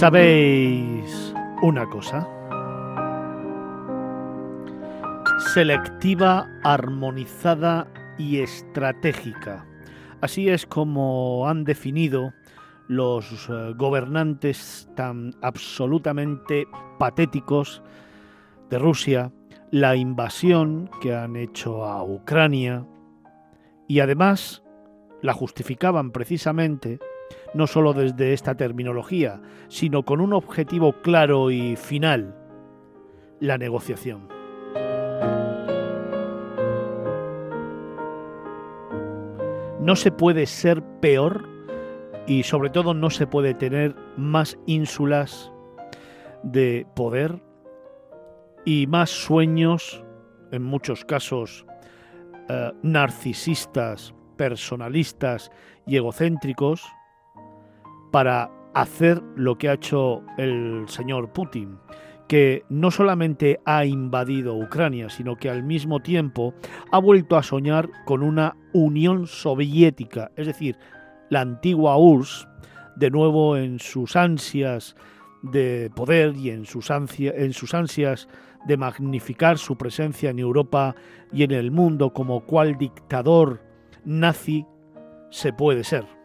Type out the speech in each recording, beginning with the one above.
¿Sabéis una cosa? Selectiva, armonizada y estratégica. Así es como han definido los eh, gobernantes tan absolutamente patéticos de Rusia la invasión que han hecho a Ucrania y además la justificaban precisamente no solo desde esta terminología, sino con un objetivo claro y final, la negociación. No se puede ser peor y sobre todo no se puede tener más ínsulas de poder y más sueños, en muchos casos eh, narcisistas, personalistas y egocéntricos, para hacer lo que ha hecho el señor Putin, que no solamente ha invadido Ucrania, sino que al mismo tiempo ha vuelto a soñar con una Unión Soviética, es decir, la antigua URSS, de nuevo en sus ansias de poder y en sus, en sus ansias de magnificar su presencia en Europa y en el mundo como cual dictador nazi se puede ser.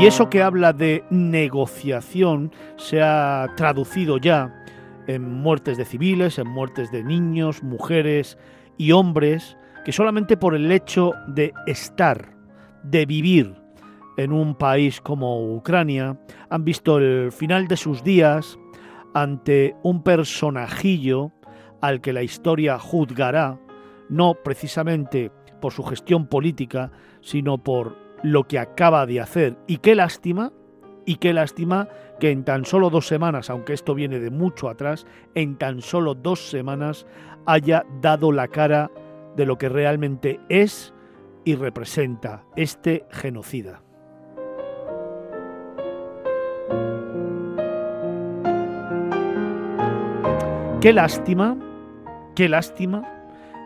Y eso que habla de negociación se ha traducido ya en muertes de civiles, en muertes de niños, mujeres y hombres, que solamente por el hecho de estar, de vivir en un país como Ucrania, han visto el final de sus días ante un personajillo al que la historia juzgará, no precisamente por su gestión política, sino por lo que acaba de hacer. Y qué lástima, y qué lástima que en tan solo dos semanas, aunque esto viene de mucho atrás, en tan solo dos semanas haya dado la cara de lo que realmente es y representa este genocida. Qué lástima, qué lástima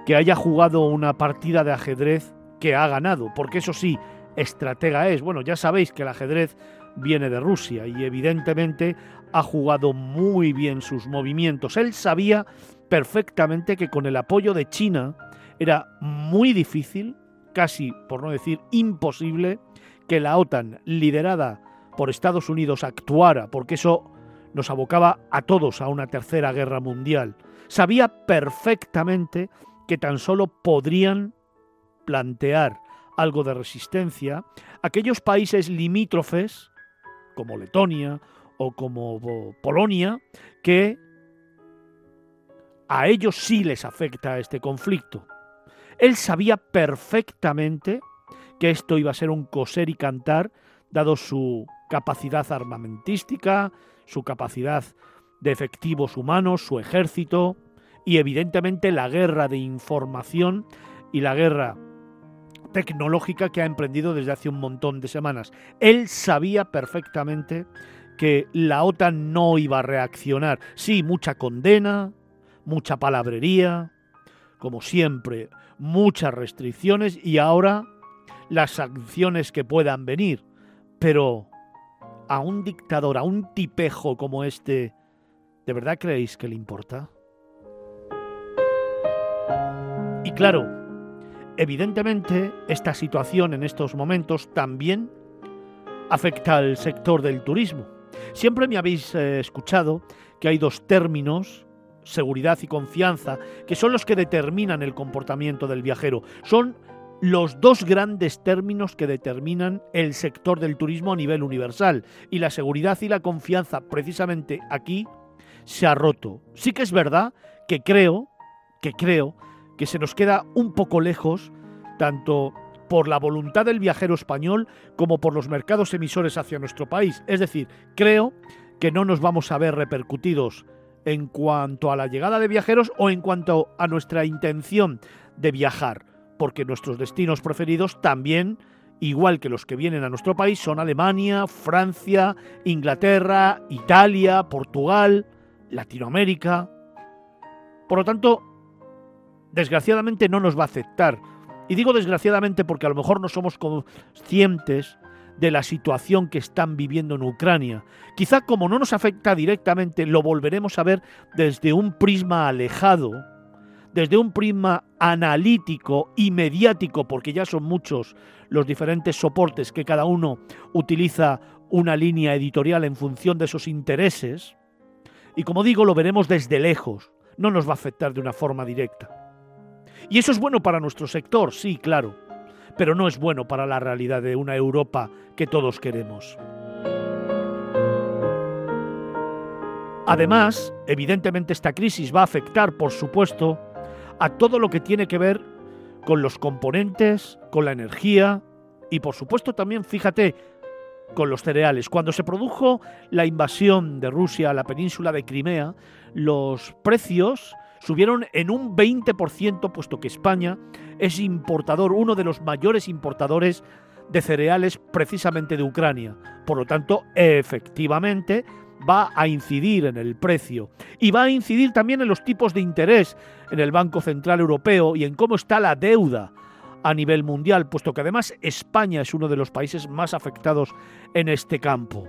que haya jugado una partida de ajedrez que ha ganado, porque eso sí, estratega es. Bueno, ya sabéis que el ajedrez viene de Rusia y evidentemente ha jugado muy bien sus movimientos. Él sabía perfectamente que con el apoyo de China era muy difícil, casi por no decir imposible, que la OTAN, liderada por Estados Unidos, actuara, porque eso nos abocaba a todos a una tercera guerra mundial. Sabía perfectamente que tan solo podrían plantear algo de resistencia, aquellos países limítrofes, como Letonia o como Polonia, que a ellos sí les afecta este conflicto. Él sabía perfectamente que esto iba a ser un coser y cantar, dado su capacidad armamentística, su capacidad de efectivos humanos, su ejército y evidentemente la guerra de información y la guerra tecnológica que ha emprendido desde hace un montón de semanas. Él sabía perfectamente que la OTAN no iba a reaccionar. Sí, mucha condena, mucha palabrería, como siempre, muchas restricciones y ahora las sanciones que puedan venir. Pero a un dictador, a un tipejo como este, ¿de verdad creéis que le importa? Y claro, Evidentemente, esta situación en estos momentos también afecta al sector del turismo. Siempre me habéis eh, escuchado que hay dos términos, seguridad y confianza, que son los que determinan el comportamiento del viajero. Son los dos grandes términos que determinan el sector del turismo a nivel universal. Y la seguridad y la confianza, precisamente aquí, se ha roto. Sí que es verdad que creo, que creo que se nos queda un poco lejos, tanto por la voluntad del viajero español como por los mercados emisores hacia nuestro país. Es decir, creo que no nos vamos a ver repercutidos en cuanto a la llegada de viajeros o en cuanto a nuestra intención de viajar, porque nuestros destinos preferidos también, igual que los que vienen a nuestro país, son Alemania, Francia, Inglaterra, Italia, Portugal, Latinoamérica. Por lo tanto, desgraciadamente no nos va a aceptar. Y digo desgraciadamente porque a lo mejor no somos conscientes de la situación que están viviendo en Ucrania. Quizá como no nos afecta directamente, lo volveremos a ver desde un prisma alejado, desde un prisma analítico y mediático, porque ya son muchos los diferentes soportes que cada uno utiliza una línea editorial en función de sus intereses. Y como digo, lo veremos desde lejos, no nos va a afectar de una forma directa. Y eso es bueno para nuestro sector, sí, claro, pero no es bueno para la realidad de una Europa que todos queremos. Además, evidentemente esta crisis va a afectar, por supuesto, a todo lo que tiene que ver con los componentes, con la energía y, por supuesto, también, fíjate, con los cereales. Cuando se produjo la invasión de Rusia a la península de Crimea, los precios subieron en un 20%, puesto que España es importador, uno de los mayores importadores de cereales precisamente de Ucrania. Por lo tanto, efectivamente, va a incidir en el precio y va a incidir también en los tipos de interés en el Banco Central Europeo y en cómo está la deuda a nivel mundial, puesto que además España es uno de los países más afectados en este campo.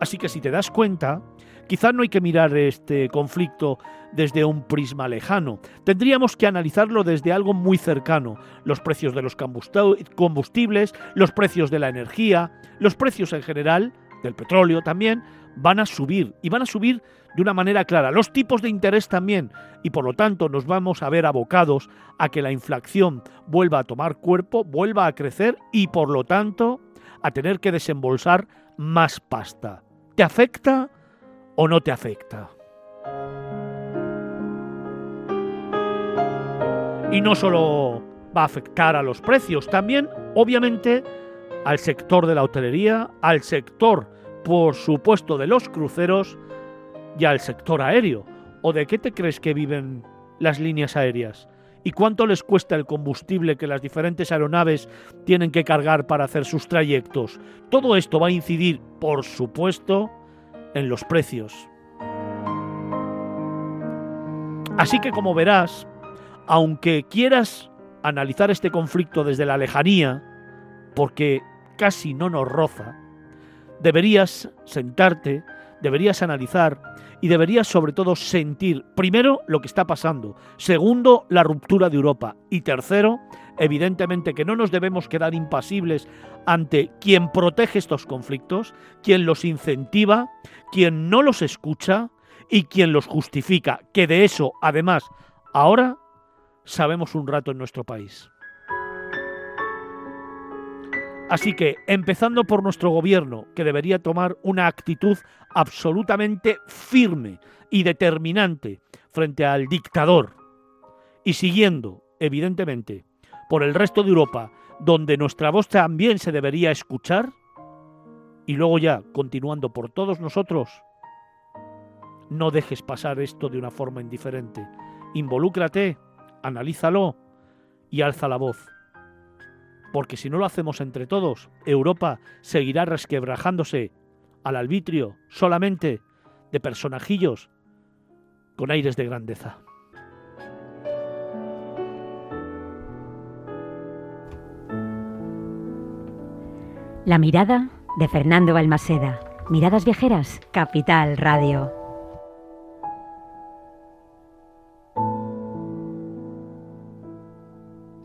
Así que si te das cuenta, quizá no hay que mirar este conflicto desde un prisma lejano. Tendríamos que analizarlo desde algo muy cercano. Los precios de los combustibles, los precios de la energía, los precios en general, del petróleo también, van a subir y van a subir de una manera clara. Los tipos de interés también y por lo tanto nos vamos a ver abocados a que la inflación vuelva a tomar cuerpo, vuelva a crecer y por lo tanto a tener que desembolsar más pasta. ¿Te afecta o no te afecta? Y no solo va a afectar a los precios, también obviamente al sector de la hotelería, al sector por supuesto, de los cruceros y al sector aéreo. ¿O de qué te crees que viven las líneas aéreas? ¿Y cuánto les cuesta el combustible que las diferentes aeronaves tienen que cargar para hacer sus trayectos? Todo esto va a incidir, por supuesto, en los precios. Así que como verás, aunque quieras analizar este conflicto desde la lejanía, porque casi no nos roza, deberías sentarte, deberías analizar y deberías sobre todo sentir, primero, lo que está pasando, segundo, la ruptura de Europa y tercero, evidentemente que no nos debemos quedar impasibles ante quien protege estos conflictos, quien los incentiva, quien no los escucha y quien los justifica, que de eso, además, ahora sabemos un rato en nuestro país. Así que, empezando por nuestro gobierno, que debería tomar una actitud absolutamente firme y determinante frente al dictador, y siguiendo, evidentemente, por el resto de Europa, donde nuestra voz también se debería escuchar, y luego ya, continuando por todos nosotros, no dejes pasar esto de una forma indiferente. Involúcrate, analízalo y alza la voz porque si no lo hacemos entre todos, Europa seguirá resquebrajándose al arbitrio solamente de personajillos con aires de grandeza. La mirada de Fernando Balmaseda. Miradas Viajeras, Capital Radio.